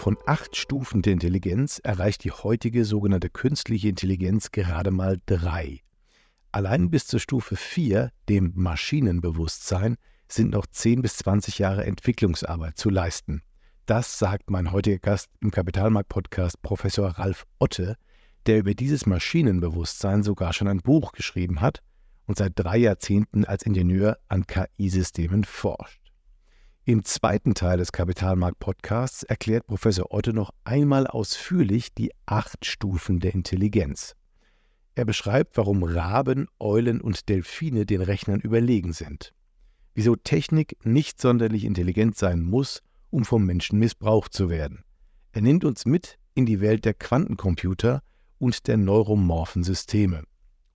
Von acht Stufen der Intelligenz erreicht die heutige sogenannte künstliche Intelligenz gerade mal drei. Allein bis zur Stufe 4, dem Maschinenbewusstsein, sind noch 10 bis 20 Jahre Entwicklungsarbeit zu leisten. Das sagt mein heutiger Gast im Kapitalmarkt-Podcast Professor Ralf Otte, der über dieses Maschinenbewusstsein sogar schon ein Buch geschrieben hat und seit drei Jahrzehnten als Ingenieur an KI-Systemen forscht. Im zweiten Teil des Kapitalmarkt-Podcasts erklärt Professor Otte noch einmal ausführlich die acht Stufen der Intelligenz. Er beschreibt, warum Raben, Eulen und Delfine den Rechnern überlegen sind. Wieso Technik nicht sonderlich intelligent sein muss, um vom Menschen missbraucht zu werden. Er nimmt uns mit in die Welt der Quantencomputer und der neuromorphen Systeme.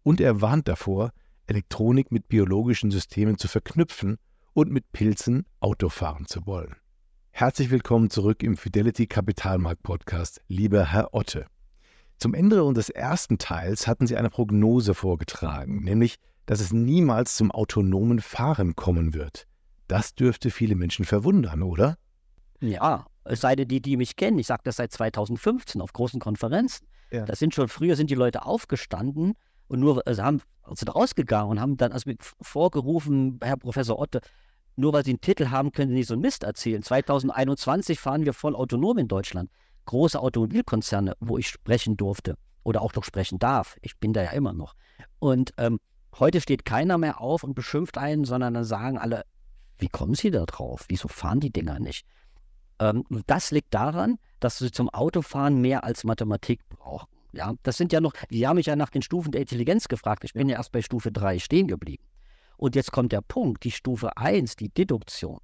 Und er warnt davor, Elektronik mit biologischen Systemen zu verknüpfen und mit Pilzen Auto fahren zu wollen. Herzlich willkommen zurück im Fidelity Kapitalmarkt Podcast, lieber Herr Otte. Zum Ende unseres ersten Teils hatten Sie eine Prognose vorgetragen, nämlich, dass es niemals zum autonomen Fahren kommen wird. Das dürfte viele Menschen verwundern, oder? Ja, es sei denn, die, die mich kennen. Ich sage das seit 2015 auf großen Konferenzen. Ja. Das sind schon früher sind die Leute aufgestanden und nur also haben sind rausgegangen und haben dann also vorgerufen, Herr Professor Otte, nur weil sie einen Titel haben, können sie nicht so einen Mist erzählen. 2021 fahren wir voll autonom in Deutschland. Große Automobilkonzerne, wo ich sprechen durfte oder auch noch sprechen darf. Ich bin da ja immer noch. Und ähm, heute steht keiner mehr auf und beschimpft einen, sondern dann sagen alle, wie kommen Sie da drauf? Wieso fahren die Dinger nicht? Ähm, das liegt daran, dass sie zum Autofahren mehr als Mathematik brauchen. Ja, das sind ja noch, die haben mich ja nach den Stufen der Intelligenz gefragt. Ich bin ja erst bei Stufe 3 stehen geblieben. Und jetzt kommt der Punkt, die Stufe 1, die Deduktion,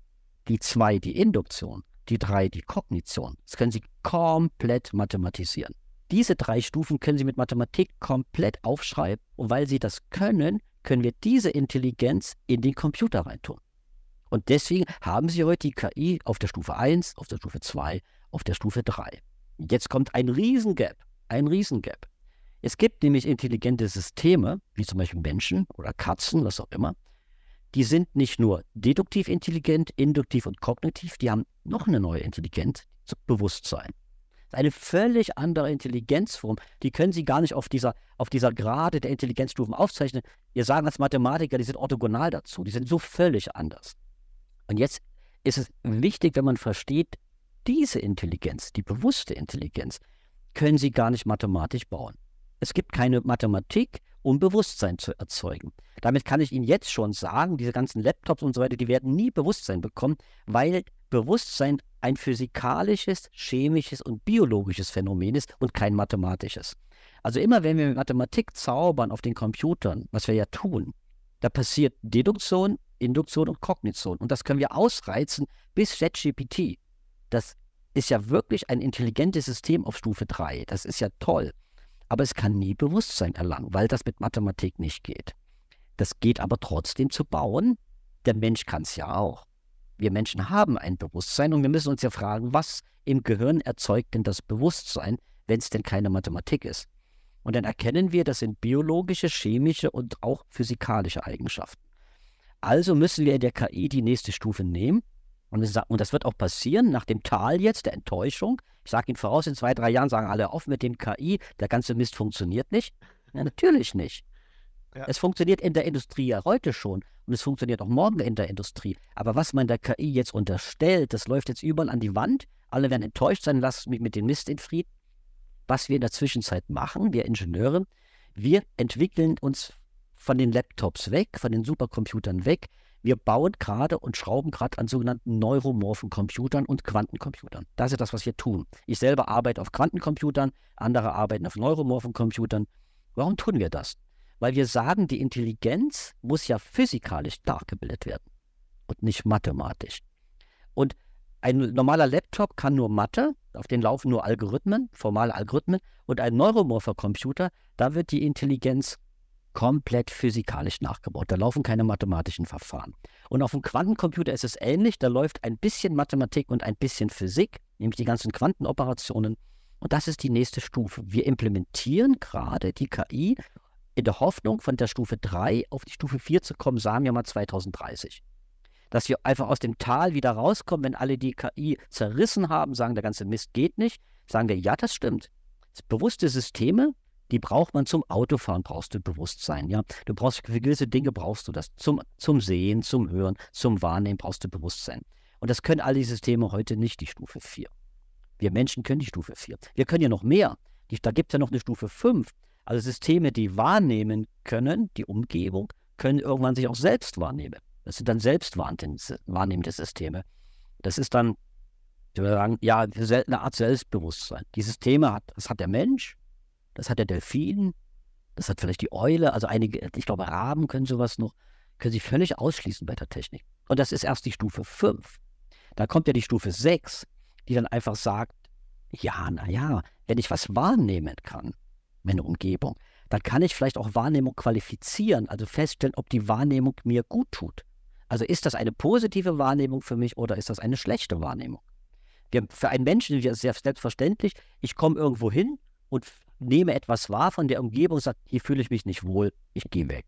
die 2, die Induktion, die 3, die Kognition. Das können Sie komplett mathematisieren. Diese drei Stufen können Sie mit Mathematik komplett aufschreiben. Und weil Sie das können, können wir diese Intelligenz in den Computer reintun. Und deswegen haben Sie heute die KI auf der Stufe 1, auf der Stufe 2, auf der Stufe 3. Jetzt kommt ein Riesengap, ein Riesengap. Es gibt nämlich intelligente Systeme, wie zum Beispiel Menschen oder Katzen, was auch immer, die sind nicht nur deduktiv intelligent, induktiv und kognitiv, die haben noch eine neue Intelligenz, Bewusstsein. Eine völlig andere Intelligenzform, die können Sie gar nicht auf dieser, auf dieser Grade der Intelligenzstufen aufzeichnen. Wir sagen als Mathematiker, die sind orthogonal dazu, die sind so völlig anders. Und jetzt ist es wichtig, wenn man versteht, diese Intelligenz, die bewusste Intelligenz, können Sie gar nicht mathematisch bauen. Es gibt keine Mathematik, um Bewusstsein zu erzeugen. Damit kann ich Ihnen jetzt schon sagen, diese ganzen Laptops und so weiter, die werden nie Bewusstsein bekommen, weil Bewusstsein ein physikalisches, chemisches und biologisches Phänomen ist und kein mathematisches. Also immer wenn wir mit Mathematik zaubern auf den Computern, was wir ja tun, da passiert Deduktion, Induktion und Kognition. Und das können wir ausreizen bis ChatGPT. Das ist ja wirklich ein intelligentes System auf Stufe 3. Das ist ja toll aber es kann nie Bewusstsein erlangen, weil das mit Mathematik nicht geht. Das geht aber trotzdem zu bauen. Der Mensch kann es ja auch. Wir Menschen haben ein Bewusstsein und wir müssen uns ja fragen, was im Gehirn erzeugt denn das Bewusstsein, wenn es denn keine Mathematik ist? Und dann erkennen wir, das sind biologische, chemische und auch physikalische Eigenschaften. Also müssen wir in der KI die nächste Stufe nehmen und, das wird auch passieren nach dem Tal jetzt, der Enttäuschung. Ich sage Ihnen voraus, in zwei, drei Jahren sagen alle auf mit dem KI, der ganze Mist funktioniert nicht. Ja, natürlich nicht. Ja. Es funktioniert in der Industrie ja heute schon und es funktioniert auch morgen in der Industrie. Aber was man der KI jetzt unterstellt, das läuft jetzt überall an die Wand. Alle werden enttäuscht sein, lasst mich mit dem Mist in Frieden. Was wir in der Zwischenzeit machen, wir Ingenieure, wir entwickeln uns von den Laptops weg, von den Supercomputern weg wir bauen gerade und schrauben gerade an sogenannten neuromorphen Computern und Quantencomputern. Das ist das, was wir tun. Ich selber arbeite auf Quantencomputern, andere arbeiten auf neuromorphen Computern. Warum tun wir das? Weil wir sagen, die Intelligenz muss ja physikalisch dargebildet werden und nicht mathematisch. Und Ein normaler Laptop kann nur Mathe, auf den laufen nur Algorithmen, formale Algorithmen. Und ein neuromorpher Computer, da wird die Intelligenz komplett physikalisch nachgebaut. Da laufen keine mathematischen Verfahren. Und auf dem Quantencomputer ist es ähnlich. Da läuft ein bisschen Mathematik und ein bisschen Physik, nämlich die ganzen Quantenoperationen. Und das ist die nächste Stufe. Wir implementieren gerade die KI in der Hoffnung, von der Stufe 3 auf die Stufe 4 zu kommen, sagen wir mal 2030 dass wir einfach aus dem Tal wieder rauskommen, wenn alle die KI zerrissen haben, sagen, der ganze Mist geht nicht, sagen wir, ja, das stimmt. Bewusste Systeme, die braucht man zum Autofahren, brauchst du Bewusstsein, ja. Du brauchst für gewisse Dinge brauchst du das. Zum, zum Sehen, zum Hören, zum Wahrnehmen brauchst du Bewusstsein. Und das können alle Systeme heute nicht, die Stufe 4. Wir Menschen können die Stufe 4. Wir können ja noch mehr. Die, da gibt es ja noch eine Stufe 5. Also Systeme, die wahrnehmen können, die Umgebung, können irgendwann sich auch selbst wahrnehmen. Das sind dann selbstwahrnehmende Systeme. Das ist dann, ich würde sagen, ja, eine Art Selbstbewusstsein. Die Systeme hat, das hat der Mensch, das hat der Delfin, das hat vielleicht die Eule, also einige, ich glaube, Raben können sowas noch, können sie völlig ausschließen bei der Technik. Und das ist erst die Stufe 5. Da kommt ja die Stufe 6, die dann einfach sagt, ja, naja, wenn ich was wahrnehmen kann, meine Umgebung, dann kann ich vielleicht auch Wahrnehmung qualifizieren, also feststellen, ob die Wahrnehmung mir gut tut. Also ist das eine positive Wahrnehmung für mich oder ist das eine schlechte Wahrnehmung? Für einen Menschen ist es sehr selbstverständlich, ich komme irgendwo hin und nehme etwas wahr von der Umgebung und sage, hier fühle ich mich nicht wohl, ich gehe weg.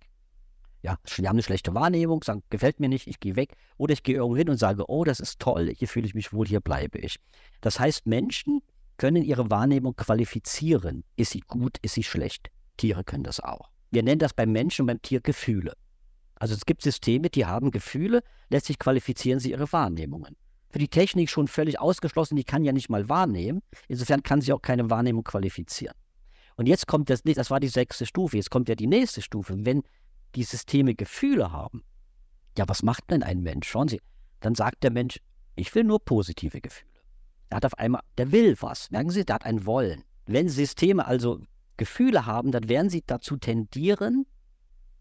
Ja, wir haben eine schlechte Wahrnehmung, sagen, gefällt mir nicht, ich gehe weg. Oder ich gehe irgendwo hin und sage, oh, das ist toll, hier fühle ich mich wohl, hier bleibe ich. Das heißt, Menschen können ihre Wahrnehmung qualifizieren. Ist sie gut, ist sie schlecht? Tiere können das auch. Wir nennen das beim Menschen und beim Tier Gefühle. Also es gibt Systeme, die haben Gefühle, letztlich qualifizieren sie ihre Wahrnehmungen. Für die Technik schon völlig ausgeschlossen, die kann ja nicht mal wahrnehmen. Insofern kann sie auch keine Wahrnehmung qualifizieren. Und jetzt kommt das das war die sechste Stufe, jetzt kommt ja die nächste Stufe. Wenn die Systeme Gefühle haben, ja, was macht denn ein Mensch? Schauen Sie, dann sagt der Mensch, ich will nur positive Gefühle. Er hat auf einmal, der will was. Merken Sie, der hat ein Wollen. Wenn Systeme also Gefühle haben, dann werden sie dazu tendieren,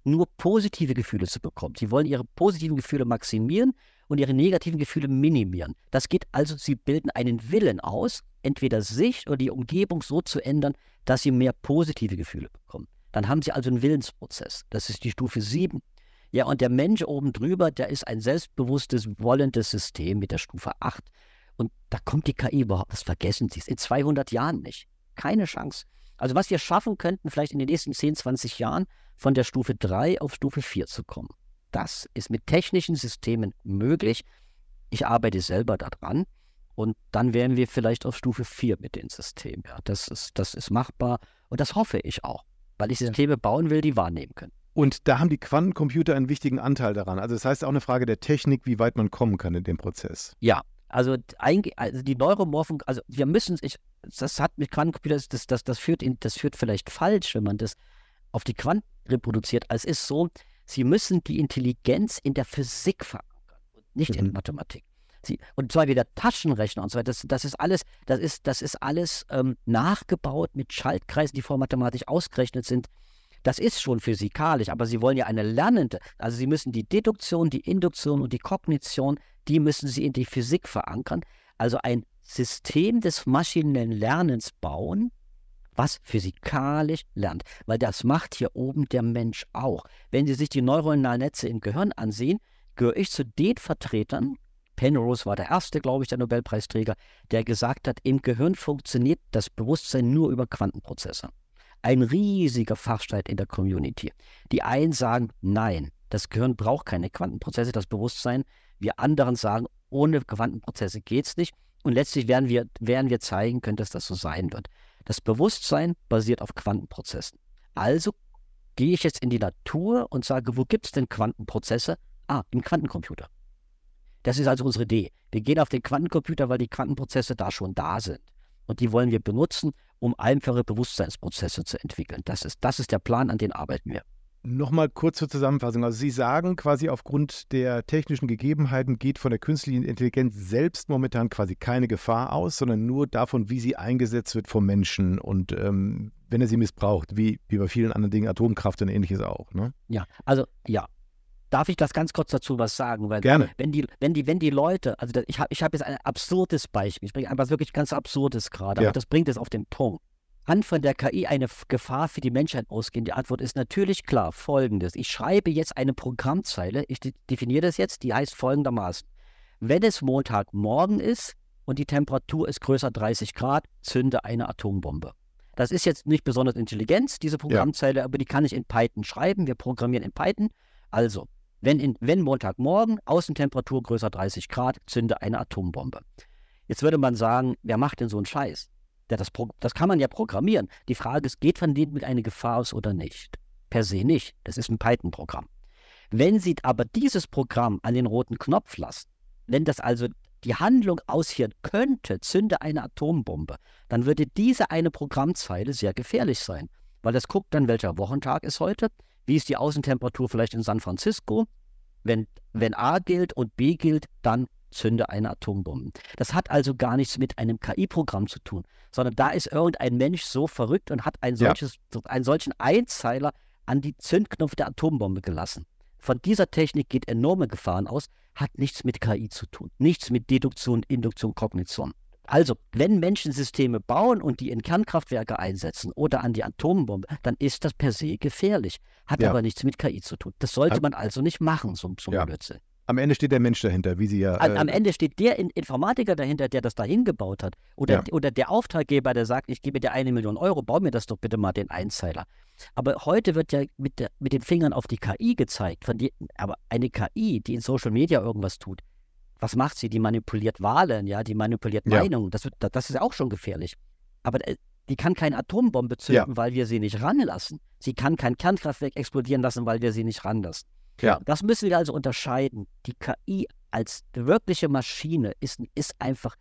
nur positive Gefühle zu bekommen. Sie wollen ihre positiven Gefühle maximieren und ihre negativen Gefühle minimieren. Das geht also, sie bilden einen Willen aus, entweder sich oder die Umgebung so zu ändern, dass sie mehr positive Gefühle bekommen. Dann haben sie also einen Willensprozess. Das ist die Stufe 7. Ja, und der Mensch oben drüber, der ist ein selbstbewusstes, wollendes System mit der Stufe 8. Und da kommt die KI überhaupt, das vergessen Sie es, in 200 Jahren nicht. Keine Chance. Also was wir schaffen könnten, vielleicht in den nächsten 10, 20 Jahren, von der Stufe 3 auf Stufe 4 zu kommen. Das ist mit technischen Systemen möglich. Ich arbeite selber daran und dann wären wir vielleicht auf Stufe 4 mit den Systemen. Ja, das, ist, das ist machbar und das hoffe ich auch, weil ich Systeme bauen will, die wahrnehmen können. Und da haben die Quantencomputer einen wichtigen Anteil daran. Also das heißt auch eine Frage der Technik, wie weit man kommen kann in dem Prozess. Ja, also, also die Neuromorphen, also wir müssen, ich, das hat mit Quantencomputern, das, das, das, führt in, das führt vielleicht falsch, wenn man das auf die Quanten reproduziert. Also es ist so, sie müssen die Intelligenz in der Physik verankern und nicht mhm. in der Mathematik. Sie, und zwar wieder Taschenrechner und so weiter. Das, das ist alles, das ist, das ist alles ähm, nachgebaut mit Schaltkreisen, die vormathematisch ausgerechnet sind. Das ist schon physikalisch, aber Sie wollen ja eine lernende. Also Sie müssen die Deduktion, die Induktion und die Kognition, die müssen Sie in die Physik verankern. Also ein System des maschinellen Lernens bauen, was physikalisch lernt. Weil das macht hier oben der Mensch auch. Wenn Sie sich die neuronalen Netze im Gehirn ansehen, gehöre ich zu den Vertretern, Penrose war der erste, glaube ich, der Nobelpreisträger, der gesagt hat, im Gehirn funktioniert das Bewusstsein nur über Quantenprozesse. Ein riesiger Fachstreit in der Community. Die einen sagen, nein, das Gehirn braucht keine Quantenprozesse, das Bewusstsein. Wir anderen sagen, ohne Quantenprozesse geht es nicht. Und letztlich werden wir, werden wir zeigen können, dass das so sein wird. Das Bewusstsein basiert auf Quantenprozessen. Also gehe ich jetzt in die Natur und sage, wo gibt es denn Quantenprozesse? Ah, im Quantencomputer. Das ist also unsere Idee. Wir gehen auf den Quantencomputer, weil die Quantenprozesse da schon da sind. Und die wollen wir benutzen, um einfache Bewusstseinsprozesse zu entwickeln. Das ist, das ist der Plan, an den arbeiten wir. Nochmal kurz zur Zusammenfassung. Also Sie sagen quasi aufgrund der technischen Gegebenheiten geht von der künstlichen Intelligenz selbst momentan quasi keine Gefahr aus, sondern nur davon, wie sie eingesetzt wird vom Menschen und ähm, wenn er sie missbraucht, wie, wie bei vielen anderen Dingen, Atomkraft und ähnliches auch. Ne? Ja, also ja. darf ich das ganz kurz dazu was sagen? Weil Gerne. Wenn die, wenn die, wenn die Leute, also ich habe ich hab jetzt ein absurdes Beispiel, ich bringe einfach wirklich ganz absurdes gerade, ja. aber das bringt es auf den Punkt. Kann von der KI eine Gefahr für die Menschheit ausgehen? Die Antwort ist natürlich klar. Folgendes. Ich schreibe jetzt eine Programmzeile, ich definiere das jetzt, die heißt folgendermaßen. Wenn es Montagmorgen ist und die Temperatur ist größer 30 Grad, zünde eine Atombombe. Das ist jetzt nicht besonders Intelligenz, diese Programmzeile, ja. aber die kann ich in Python schreiben. Wir programmieren in Python. Also, wenn, in, wenn Montagmorgen, Außentemperatur größer 30 Grad, zünde eine Atombombe. Jetzt würde man sagen, wer macht denn so einen Scheiß? Ja, das, das kann man ja programmieren. Die Frage ist, geht von denen mit einer Gefahr aus oder nicht? Per se nicht. Das ist ein Python-Programm. Wenn Sie aber dieses Programm an den roten Knopf lassen, wenn das also die Handlung ausführen könnte, zünde eine Atombombe, dann würde diese eine Programmzeile sehr gefährlich sein. Weil das guckt dann, welcher Wochentag ist heute, wie ist die Außentemperatur vielleicht in San Francisco. Wenn, wenn A gilt und B gilt, dann zünde eine Atombombe. Das hat also gar nichts mit einem KI-Programm zu tun, sondern da ist irgendein Mensch so verrückt und hat ein solches, ja. einen solchen Einzeiler an die Zündknopf der Atombombe gelassen. Von dieser Technik geht enorme Gefahren aus, hat nichts mit KI zu tun, nichts mit Deduktion, Induktion, Kognition. Also, wenn Menschen Systeme bauen und die in Kernkraftwerke einsetzen oder an die Atombombe, dann ist das per se gefährlich, hat ja. aber nichts mit KI zu tun. Das sollte man also nicht machen, so, so ja. Blödsinn. Am Ende steht der Mensch dahinter, wie Sie ja. Äh am Ende steht der Informatiker dahinter, der das dahin gebaut hat. Oder, ja. oder der Auftraggeber, der sagt, ich gebe dir eine Million Euro, bau mir das doch bitte mal den Einzeiler. Aber heute wird ja mit, der, mit den Fingern auf die KI gezeigt. Die, aber eine KI, die in Social Media irgendwas tut, was macht sie? Die manipuliert Wahlen, ja, die manipuliert ja. Meinungen. Das, wird, das ist auch schon gefährlich. Aber äh, die kann keine Atombombe zünden, ja. weil wir sie nicht ranlassen. Sie kann kein Kernkraftwerk explodieren lassen, weil wir sie nicht ranlassen. Ja. Das müssen wir also unterscheiden. Die KI als wirkliche Maschine ist, ist einfach,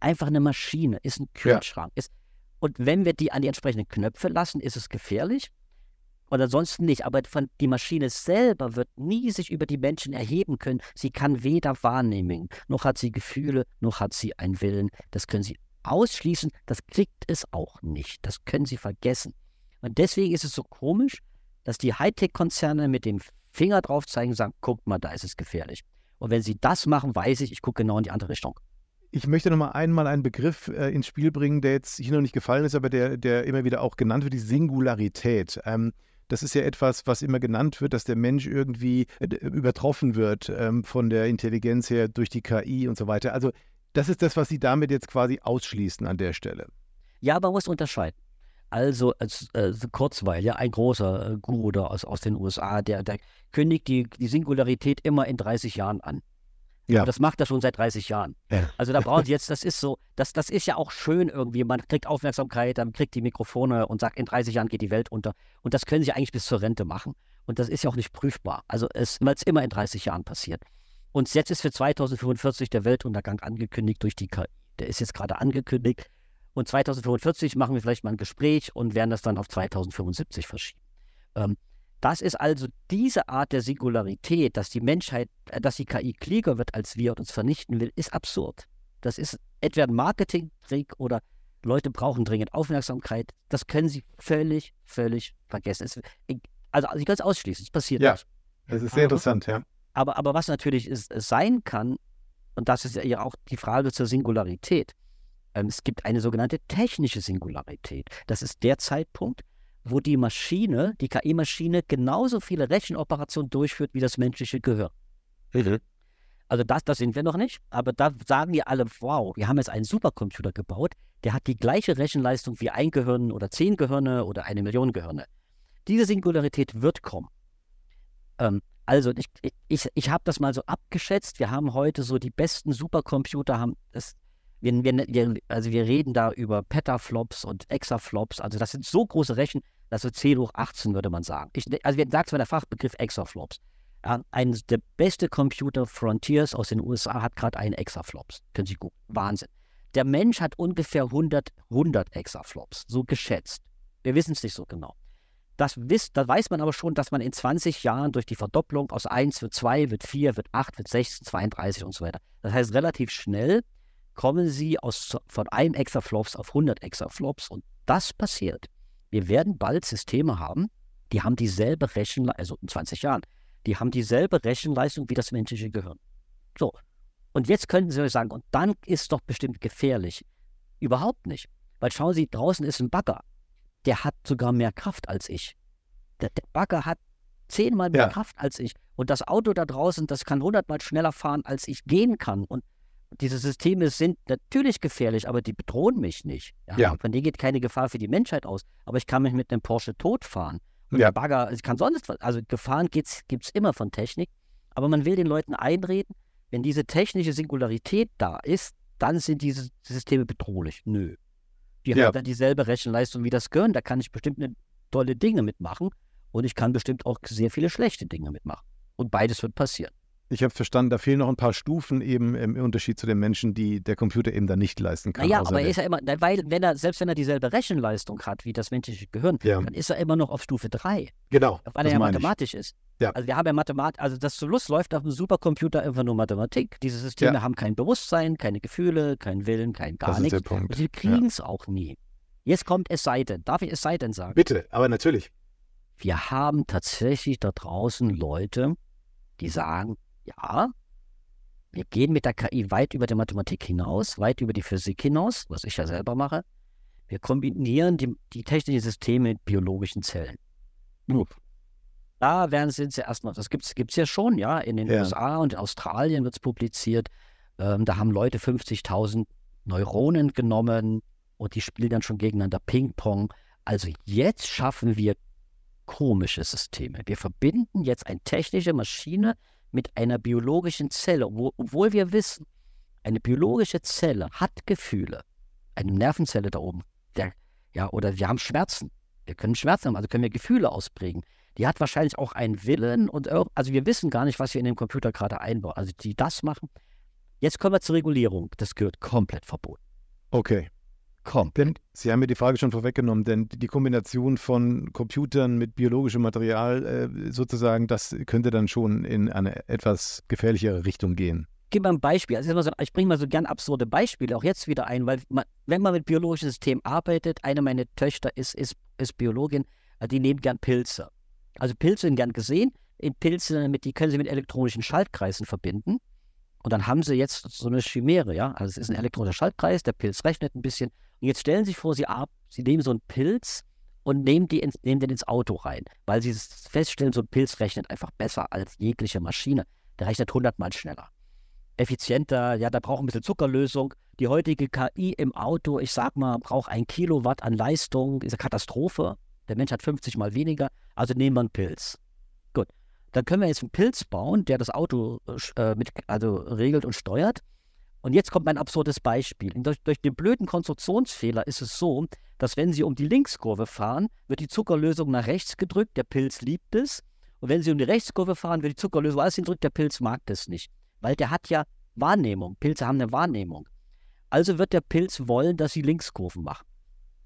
einfach eine Maschine, ist ein Kühlschrank. Ja. Ist, und wenn wir die an die entsprechenden Knöpfe lassen, ist es gefährlich. Und ansonsten nicht. Aber von, die Maschine selber wird nie sich über die Menschen erheben können. Sie kann weder wahrnehmen, noch hat sie Gefühle, noch hat sie einen Willen. Das können Sie ausschließen. Das kriegt es auch nicht. Das können Sie vergessen. Und deswegen ist es so komisch, dass die Hightech-Konzerne mit dem Finger drauf zeigen und sagen, guck mal, da ist es gefährlich. Und wenn sie das machen, weiß ich, ich gucke genau in die andere Richtung. Ich möchte noch mal einmal einen Begriff äh, ins Spiel bringen, der jetzt hier noch nicht gefallen ist, aber der, der immer wieder auch genannt wird, die Singularität. Ähm, das ist ja etwas, was immer genannt wird, dass der Mensch irgendwie äh, übertroffen wird ähm, von der Intelligenz her durch die KI und so weiter. Also das ist das, was Sie damit jetzt quasi ausschließen an der Stelle. Ja, aber man muss unterscheiden. Also als äh, Kurzweil, ja, ein großer äh, Guru da aus, aus den USA, der, der kündigt die, die Singularität immer in 30 Jahren an. Ja. Aber das macht er schon seit 30 Jahren. Ja. Also da braucht jetzt, das ist so, das, das ist ja auch schön irgendwie. Man kriegt Aufmerksamkeit, dann kriegt die Mikrofone und sagt, in 30 Jahren geht die Welt unter. Und das können sie eigentlich bis zur Rente machen. Und das ist ja auch nicht prüfbar. Also es, weil es immer in 30 Jahren passiert. Und jetzt ist für 2045 der Weltuntergang angekündigt durch die KI. Der ist jetzt gerade angekündigt. Und 2045 machen wir vielleicht mal ein Gespräch und werden das dann auf 2075 verschieben. Ähm, das ist also diese Art der Singularität, dass die Menschheit, äh, dass die KI klüger wird als wir und uns vernichten will, ist absurd. Das ist entweder ein Marketingtrick oder Leute brauchen dringend Aufmerksamkeit. Das können sie völlig, völlig vergessen. Es, also, ich kann es ausschließen, es passiert ja, nicht. Das ist sehr aber, interessant, ja. Aber, aber was natürlich ist, sein kann, und das ist ja auch die Frage zur Singularität, es gibt eine sogenannte technische Singularität. Das ist der Zeitpunkt, wo die Maschine, die KI-Maschine, genauso viele Rechenoperationen durchführt wie das menschliche Gehirn. Mhm. Also das, das sind wir noch nicht, aber da sagen wir alle, wow, wir haben jetzt einen Supercomputer gebaut, der hat die gleiche Rechenleistung wie ein Gehirn oder zehn Gehirne oder eine Million Gehirne. Diese Singularität wird kommen. Ähm, also ich, ich, ich habe das mal so abgeschätzt. Wir haben heute so die besten Supercomputer, haben das wir, wir, also wir reden da über Petaflops und Exaflops. Also das sind so große Rechen, das ist 10 hoch 18, würde man sagen. Ich, also wir sagen zwar der Fachbegriff Exaflops. Ein, der beste Computer Frontiers aus den USA hat gerade einen Exaflops. Können Sie gucken. Wahnsinn. Der Mensch hat ungefähr 100, 100 Exaflops, so geschätzt. Wir wissen es nicht so genau. Das, wisst, das weiß man aber schon, dass man in 20 Jahren durch die Verdopplung aus 1 wird 2, wird 4, wird 8, wird 16, 32 und so weiter. Das heißt, relativ schnell kommen sie aus, von einem Exaflops auf 100 Exaflops und das passiert. Wir werden bald Systeme haben, die haben dieselbe Rechenleistung, also in 20 Jahren, die haben dieselbe Rechenleistung wie das menschliche Gehirn. So. Und jetzt könnten Sie euch sagen, und dann ist doch bestimmt gefährlich. Überhaupt nicht. Weil schauen Sie, draußen ist ein Bagger. Der hat sogar mehr Kraft als ich. Der, der Bagger hat zehnmal mehr ja. Kraft als ich. Und das Auto da draußen, das kann hundertmal schneller fahren, als ich gehen kann. Und diese Systeme sind natürlich gefährlich, aber die bedrohen mich nicht. Ja? ja. Von denen geht keine Gefahr für die Menschheit aus. Aber ich kann mich mit einem Porsche totfahren. Und ja. der Bagger, ich kann sonst was. Also Gefahren gibt es immer von Technik. Aber man will den Leuten einreden, wenn diese technische Singularität da ist, dann sind diese Systeme bedrohlich. Nö. Die ja. haben dann dieselbe Rechenleistung wie das Gehirn. Da kann ich bestimmt eine tolle Dinge mitmachen. Und ich kann bestimmt auch sehr viele schlechte Dinge mitmachen. Und beides wird passieren. Ich habe verstanden, da fehlen noch ein paar Stufen eben im Unterschied zu den Menschen, die der Computer eben dann nicht leisten kann. Naja, aber er ist ja immer, weil wenn er, selbst wenn er dieselbe Rechenleistung hat wie das menschliche Gehirn, ja. dann ist er immer noch auf Stufe 3. Genau. Weil er ja mathematisch ich. ist. Ja. Also wir haben ja Mathematik, also das Schluss läuft auf einem Supercomputer einfach nur Mathematik. Diese Systeme ja. haben kein Bewusstsein, keine Gefühle, keinen Willen, kein gar das nichts. Ist der Punkt. Und sie kriegen es auch nie. Jetzt kommt es sei denn. Darf ich es sei denn sagen? Bitte, aber natürlich. Wir haben tatsächlich da draußen Leute, die sagen, ja, wir gehen mit der KI weit über die Mathematik hinaus, weit über die Physik hinaus, was ich ja selber mache. Wir kombinieren die, die technischen Systeme mit biologischen Zellen. Uff. Da werden sie erstmal, das gibt es ja schon, ja, in den ja. USA und in Australien wird es publiziert. Ähm, da haben Leute 50.000 Neuronen genommen und die spielen dann schon gegeneinander Ping-Pong. Also jetzt schaffen wir komische Systeme. Wir verbinden jetzt eine technische Maschine mit einer biologischen Zelle, wo, obwohl wir wissen, eine biologische Zelle hat Gefühle. Eine Nervenzelle da oben, der, ja, oder wir haben Schmerzen. Wir können Schmerzen haben, also können wir Gefühle ausprägen. Die hat wahrscheinlich auch einen Willen und also wir wissen gar nicht, was wir in den Computer gerade einbauen. Also die das machen. Jetzt kommen wir zur Regulierung. Das gehört komplett verboten. Okay. Kommt. Denn Sie haben mir die Frage schon vorweggenommen, denn die Kombination von Computern mit biologischem Material äh, sozusagen, das könnte dann schon in eine etwas gefährlichere Richtung gehen. Ich gebe mal ein Beispiel. Also so, ich bringe mal so gern absurde Beispiele auch jetzt wieder ein, weil man, wenn man mit biologischen Systemen arbeitet, eine meiner Töchter ist, ist, ist Biologin, also die nehmen gern Pilze. Also Pilze sind gern gesehen. In Pilze, die können sie mit elektronischen Schaltkreisen verbinden. Und dann haben sie jetzt so eine Chimäre, ja. Also es ist ein elektronischer Schaltkreis, der Pilz rechnet ein bisschen. Und jetzt stellen Sie sich vor, Sie, sie nehmen so einen Pilz und nehmen, die ins, nehmen den ins Auto rein, weil Sie feststellen, so ein Pilz rechnet einfach besser als jegliche Maschine. Der rechnet hundertmal schneller. Effizienter, ja, da braucht ein bisschen Zuckerlösung. Die heutige KI im Auto, ich sag mal, braucht ein Kilowatt an Leistung, ist eine Katastrophe. Der Mensch hat 50 mal weniger, also nehmen wir einen Pilz. Gut. Dann können wir jetzt einen Pilz bauen, der das Auto äh, mit, also regelt und steuert. Und jetzt kommt mein absurdes Beispiel. Durch, durch, den blöden Konstruktionsfehler ist es so, dass wenn Sie um die Linkskurve fahren, wird die Zuckerlösung nach rechts gedrückt, der Pilz liebt es. Und wenn Sie um die Rechtskurve fahren, wird die Zuckerlösung alles hindrückt, der Pilz mag das nicht. Weil der hat ja Wahrnehmung. Pilze haben eine Wahrnehmung. Also wird der Pilz wollen, dass Sie Linkskurven machen.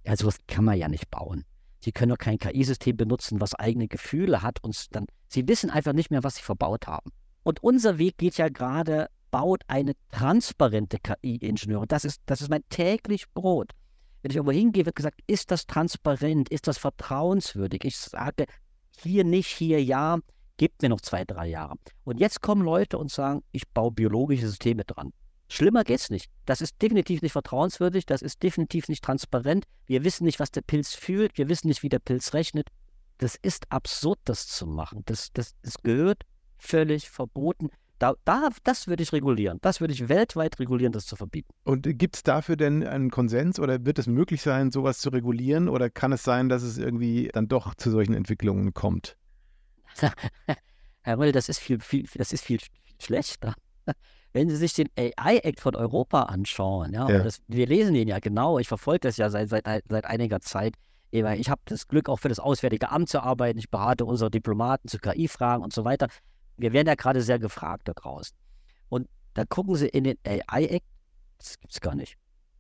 Ja, sowas kann man ja nicht bauen. Sie können doch kein KI-System benutzen, was eigene Gefühle hat und dann, Sie wissen einfach nicht mehr, was Sie verbaut haben. Und unser Weg geht ja gerade baut eine transparente KI-Ingenieure. Das ist, das ist mein täglich Brot. Wenn ich irgendwo hingehe, wird gesagt, ist das transparent, ist das vertrauenswürdig? Ich sage, hier nicht, hier ja, gebt mir noch zwei, drei Jahre. Und jetzt kommen Leute und sagen, ich baue biologische Systeme dran. Schlimmer geht's nicht. Das ist definitiv nicht vertrauenswürdig, das ist definitiv nicht transparent. Wir wissen nicht, was der Pilz fühlt, wir wissen nicht, wie der Pilz rechnet. Das ist absurd, das zu machen. Das, das, das gehört völlig verboten. Da, da, das würde ich regulieren. Das würde ich weltweit regulieren, das zu verbieten. Und gibt es dafür denn einen Konsens oder wird es möglich sein, sowas zu regulieren? Oder kann es sein, dass es irgendwie dann doch zu solchen Entwicklungen kommt? Herr Röll, das ist viel, viel, das ist viel schlechter. Wenn Sie sich den AI-Act von Europa anschauen, ja, ja. Das, wir lesen den ja genau, ich verfolge das ja seit, seit, seit einiger Zeit. Ich habe das Glück, auch für das Auswärtige Amt zu arbeiten. Ich berate unsere Diplomaten zu KI-Fragen und so weiter wir werden ja gerade sehr gefragt da draußen. Und da gucken sie in den AI-Act, das gibt es gar nicht.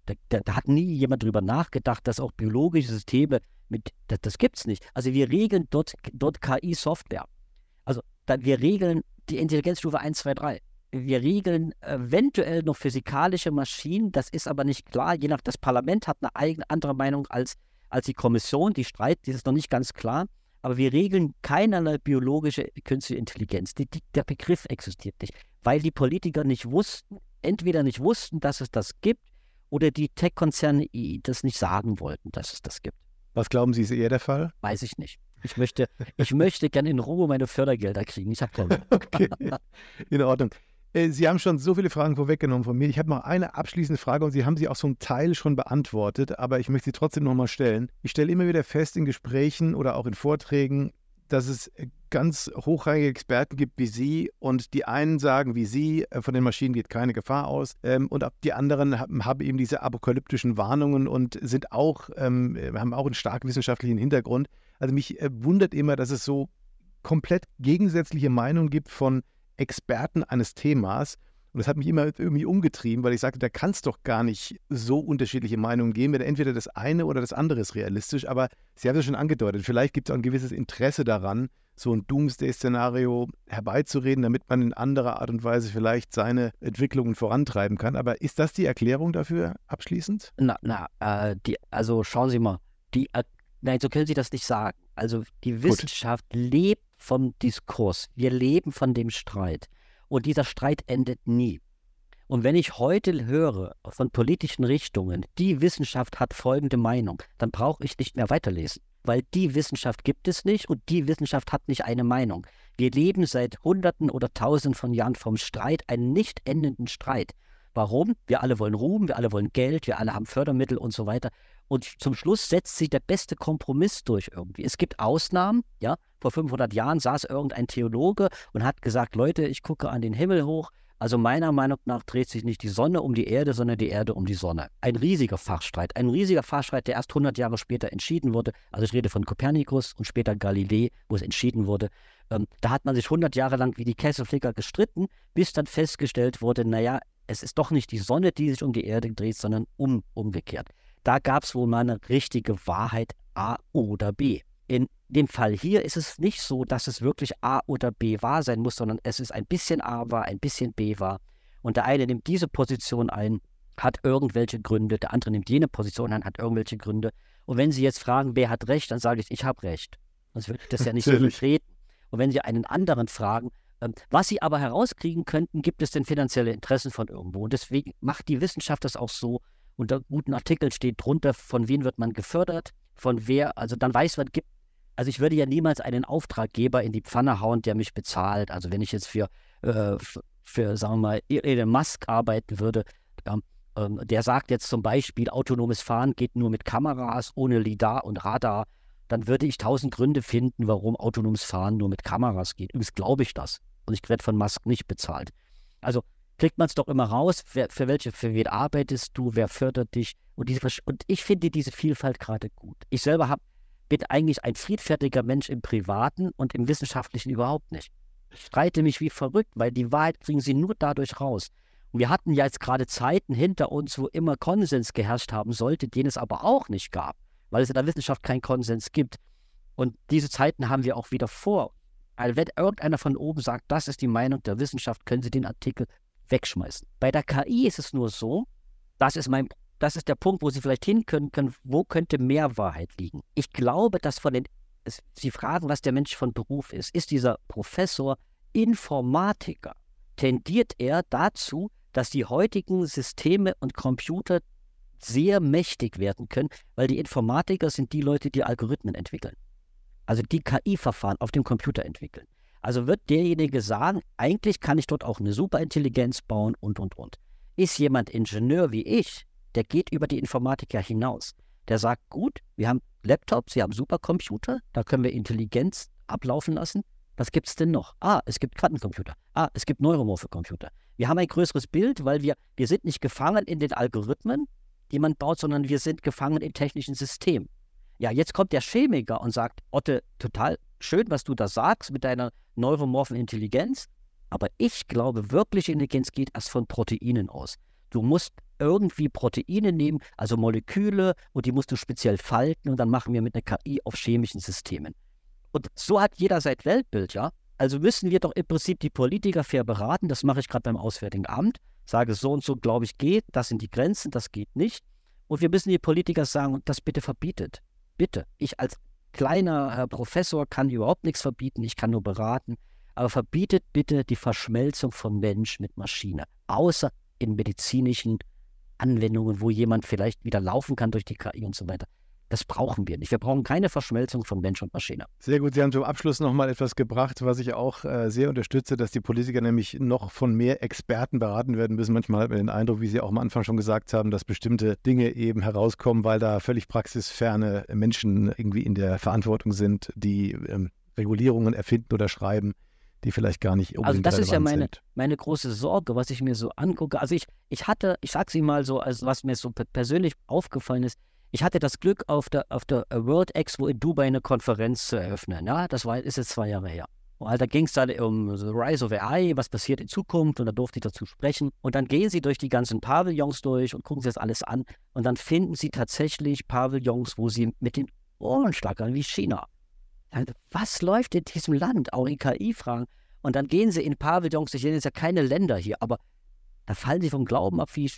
Da, da, da, hat nie jemand drüber nachgedacht, dass auch biologische Systeme mit, das, das es nicht. Also wir regeln dort, dort KI-Software. Also da, wir regeln die Intelligenzstufe 1, 2, 3. Wir regeln eventuell noch physikalische Maschinen, das ist aber nicht klar. Je nach das Parlament hat eine eigene andere Meinung als, als die Kommission, die streitet, das ist noch nicht ganz klar Aber wir regeln keinerlei biologische künstliche Intelligenz. Die, die, der Begriff existiert nicht, weil die Politiker nicht wussten, entweder nicht wussten, dass es das gibt, oder die Tech-Konzerne das nicht sagen wollten, dass es das gibt. Was glauben Sie, ist eher der Fall? Weiß ich nicht. Ich möchte, ich möchte gerne in Ruhe meine Fördergelder kriegen. Ich keine. okay, in Ordnung. Äh, Sie haben schon so viele Fragen vorweggenommen von mir. Ich habe noch eine abschließende Frage und Sie haben sie auch einen Teil schon beantwortet, aber ich möchte sie trotzdem nochmal stellen. Ich stelle immer wieder fest in Gesprächen oder auch in Vorträgen, dass es äh, ganz hochrangige Experten gibt wie Sie und die einen sagen wie Sie, äh, von den Maschinen geht keine Gefahr aus ähm, und die anderen haben, haben, eben diese apokalyptischen Warnungen und sind auch, ähm, haben auch einen starken wissenschaftlichen Hintergrund. Also mich wundert immer, dass es so komplett gegensätzliche Meinungen gibt von Experten eines Themas. Und das hat mich immer irgendwie umgetrieben, weil ich sagte, da kann es doch gar nicht so unterschiedliche Meinungen geben, wenn entweder das eine oder das andere ist realistisch. Aber Sie haben es schon angedeutet, vielleicht gibt es auch ein gewisses Interesse daran, so ein Doomsday-Szenario herbeizureden, damit man in anderer Art und Weise vielleicht seine Entwicklungen vorantreiben kann. Aber ist das die Erklärung dafür abschließend? Na, na, äh, die, also schauen Sie mal, die, äh, nein, so können Sie das nicht sagen. Also die Wissenschaft Gut. lebt vom Diskurs. Wir leben von dem Streit. Und dieser Streit endet nie. Und wenn ich heute höre von politischen Richtungen, die Wissenschaft hat folgende Meinung, dann brauche ich nicht mehr weiterlesen. Weil die Wissenschaft gibt es nicht und die Wissenschaft hat nicht eine Meinung. Wir leben seit Hunderten oder Tausenden von Jahren vom Streit, einen nicht endenden Streit. Warum? Wir alle wollen Ruhm, wir alle wollen Geld, wir alle haben Fördermittel und so weiter. Und zum Schluss setzt sich der beste Kompromiss durch irgendwie. Es gibt Ausnahmen, ja. Vor 500 Jahren saß irgendein Theologe und hat gesagt, Leute, ich gucke an den Himmel hoch. Also meiner Meinung nach dreht sich nicht die Sonne um die Erde, sondern die Erde um die Sonne. Ein riesiger Fachstreit, ein riesiger Fachstreit, der erst 100 Jahre später entschieden wurde. Also ich rede von Kopernikus und später Galilei, wo es entschieden wurde. Ähm, da hat man sich 100 Jahre lang wie die Kesselflicker gestritten, bis dann festgestellt wurde, naja, es ist doch nicht die Sonne, die sich um die Erde dreht, sondern um, umgekehrt. Da gab es wohl mal eine richtige Wahrheit A oder B. In dem Fall hier ist es nicht so, dass es wirklich A oder B wahr sein muss, sondern es ist ein bisschen A wahr, ein bisschen B wahr. Und der eine nimmt diese Position ein, hat irgendwelche Gründe, der andere nimmt jene Position ein, hat irgendwelche Gründe. Und wenn Sie jetzt fragen, wer hat recht, dann sage ich, ich habe recht. Sonst würde ich das ja nicht so vertreten. Und wenn Sie einen anderen fragen, ähm, was Sie aber herauskriegen könnten, gibt es denn finanzielle Interessen von irgendwo. Und deswegen macht die Wissenschaft das auch so, unter guten Artikeln steht drunter, von wem wird man gefördert, von wer, also dann weiß man, gibt, also ich würde ja niemals einen Auftraggeber in die Pfanne hauen, der mich bezahlt. Also wenn ich jetzt für, äh, für, sagen wir mal, Elon Musk arbeiten würde, ähm, der sagt jetzt zum Beispiel, autonomes Fahren geht nur mit Kameras, ohne LIDAR und Radar, dann würde ich tausend Gründe finden, warum autonomes Fahren nur mit Kameras geht. Übrigens glaube ich das. Und ich werde von Musk nicht bezahlt. Also kriegt man es doch immer raus, wer, für welche, für wen arbeitest du, wer fördert dich. Und, diese, und ich finde diese Vielfalt gerade gut. Ich selber hab, bin eigentlich ein friedfertiger Mensch im Privaten und im Wissenschaftlichen überhaupt nicht. Ich streite mich wie verrückt, weil die Wahrheit kriegen sie nur dadurch raus. Und wir hatten ja jetzt gerade Zeiten hinter uns, wo immer Konsens geherrscht haben sollte, den es aber auch nicht gab, weil es in der Wissenschaft keinen Konsens gibt. Und diese Zeiten haben wir auch wieder vor. Weil wenn irgendeiner von oben sagt, das ist die Meinung der Wissenschaft, können Sie den Artikel wegschmeißen. Bei der KI ist es nur so, das ist mein das ist der Punkt, wo Sie vielleicht hin können, können, wo könnte mehr Wahrheit liegen. Ich glaube, dass von den, Sie fragen, was der Mensch von Beruf ist. Ist dieser Professor Informatiker? Tendiert er dazu, dass die heutigen Systeme und Computer sehr mächtig werden können, weil die Informatiker sind die Leute, die Algorithmen entwickeln. Also die KI-Verfahren auf dem Computer entwickeln. Also wird derjenige sagen, eigentlich kann ich dort auch eine Superintelligenz bauen und, und, und. Ist jemand Ingenieur wie ich, der geht über die Informatik ja hinaus. Der sagt, gut, wir haben Laptops, wir haben Supercomputer, da können wir Intelligenz ablaufen lassen. Was gibt es denn noch? Ah, es gibt Quantencomputer. Ah, es gibt neuromorphe Computer. Wir haben ein größeres Bild, weil wir, wir sind nicht gefangen in den Algorithmen, die man baut, sondern wir sind gefangen im technischen System. Ja, jetzt kommt der Chemiker und sagt, Otte, total schön, was du da sagst mit deiner neuromorphen Intelligenz, aber ich glaube, wirkliche Intelligenz geht erst von Proteinen aus. Du musst irgendwie Proteine nehmen, also Moleküle, und die musst du speziell falten und dann machen wir mit einer KI auf chemischen Systemen. Und so hat jeder sein Weltbild, ja. Also müssen wir doch im Prinzip die Politiker fair beraten. Das mache ich gerade beim Auswärtigen Amt. Sage, so und so, glaube ich, geht. Das sind die Grenzen, das geht nicht. Und wir müssen die Politiker sagen, das bitte verbietet. Bitte. Ich als kleiner Herr Professor kann überhaupt nichts verbieten, ich kann nur beraten. Aber verbietet bitte die Verschmelzung von Mensch mit Maschine, außer in medizinischen Anwendungen, wo jemand vielleicht wieder laufen kann durch die KI und so weiter. Das brauchen wir nicht. Wir brauchen keine Verschmelzung von Mensch und Maschine. Sehr gut. Sie haben zum Abschluss nochmal etwas gebracht, was ich auch äh, sehr unterstütze, dass die Politiker nämlich noch von mehr Experten beraten werden müssen. Manchmal hat man den Eindruck, wie Sie auch am Anfang schon gesagt haben, dass bestimmte Dinge eben herauskommen, weil da völlig praxisferne Menschen irgendwie in der Verantwortung sind, die ähm, Regulierungen erfinden oder schreiben die vielleicht gar nicht unbedingt Also das ist ja meine, sind. meine große Sorge, was ich mir so angucke. Also ich, ich hatte, ich sage Sie mal so, also was mir so persönlich aufgefallen ist, ich hatte das Glück, auf der, auf der World Expo in Dubai eine Konferenz zu eröffnen. Ja, das war, ist jetzt zwei Jahre her. Und da ging es dann um the Rise of AI, was passiert in Zukunft und da durfte ich dazu sprechen. Und dann gehen sie durch die ganzen Pavillons durch und gucken sich das alles an. Und dann finden sie tatsächlich Pavillons, wo sie mit den Ohren schlackern, wie China. Was läuft in diesem Land? Auch in KI-Fragen. Und dann gehen sie in Pavillons, ich nenne jetzt ja keine Länder hier, aber da fallen sie vom Glauben ab, wie,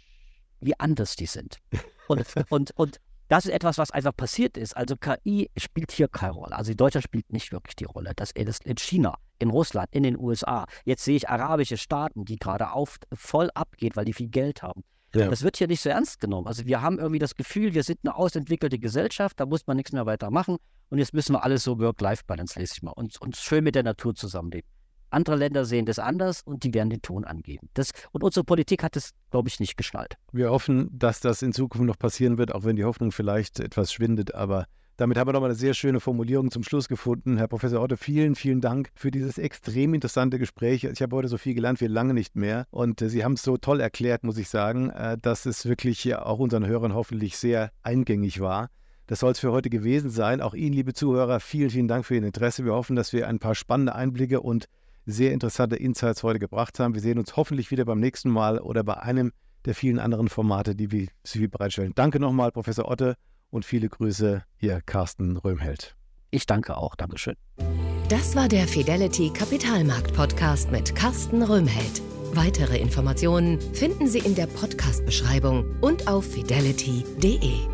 wie anders die sind. Und, und, und das ist etwas, was einfach passiert ist. Also KI spielt hier keine Rolle. Also Deutschland spielt nicht wirklich die Rolle. Das ist in China, in Russland, in den USA. Jetzt sehe ich arabische Staaten, die gerade auf, voll abgeht, weil die viel Geld haben. Ja. Das wird hier nicht so ernst genommen. Also wir haben irgendwie das Gefühl, wir sind eine ausentwickelte Gesellschaft, da muss man nichts mehr weiter machen. Und jetzt müssen wir alles so Work-Life-Balance, lese ich mal, und, und schön mit der Natur zusammenleben. Andere Länder sehen das anders und die werden den Ton angeben. Das, und unsere Politik hat das, glaube ich, nicht geschnallt. Wir hoffen, dass das in Zukunft noch passieren wird, auch wenn die Hoffnung vielleicht etwas schwindet. Aber damit haben wir nochmal eine sehr schöne Formulierung zum Schluss gefunden. Herr Professor Otte, vielen, vielen Dank für dieses extrem interessante Gespräch. Ich habe heute so viel gelernt wie lange nicht mehr. Und äh, Sie haben es so toll erklärt, muss ich sagen, äh, dass es wirklich auch unseren Hörern hoffentlich sehr eingängig war. Das soll es für heute gewesen sein. Auch Ihnen, liebe Zuhörer, vielen, vielen Dank für Ihr Interesse. Wir hoffen, dass wir ein paar spannende Einblicke und sehr interessante Insights heute gebracht haben. Wir sehen uns hoffentlich wieder beim nächsten Mal oder bei einem der vielen anderen Formate, die wir für Sie bereitstellen. Danke nochmal, Professor Otte, und viele Grüße, Ihr Carsten Röhmheld. Ich danke auch. Dankeschön. Das war der Fidelity Kapitalmarkt Podcast mit Carsten Röhmheld. Weitere Informationen finden Sie in der Podcast-Beschreibung und auf fidelity.de.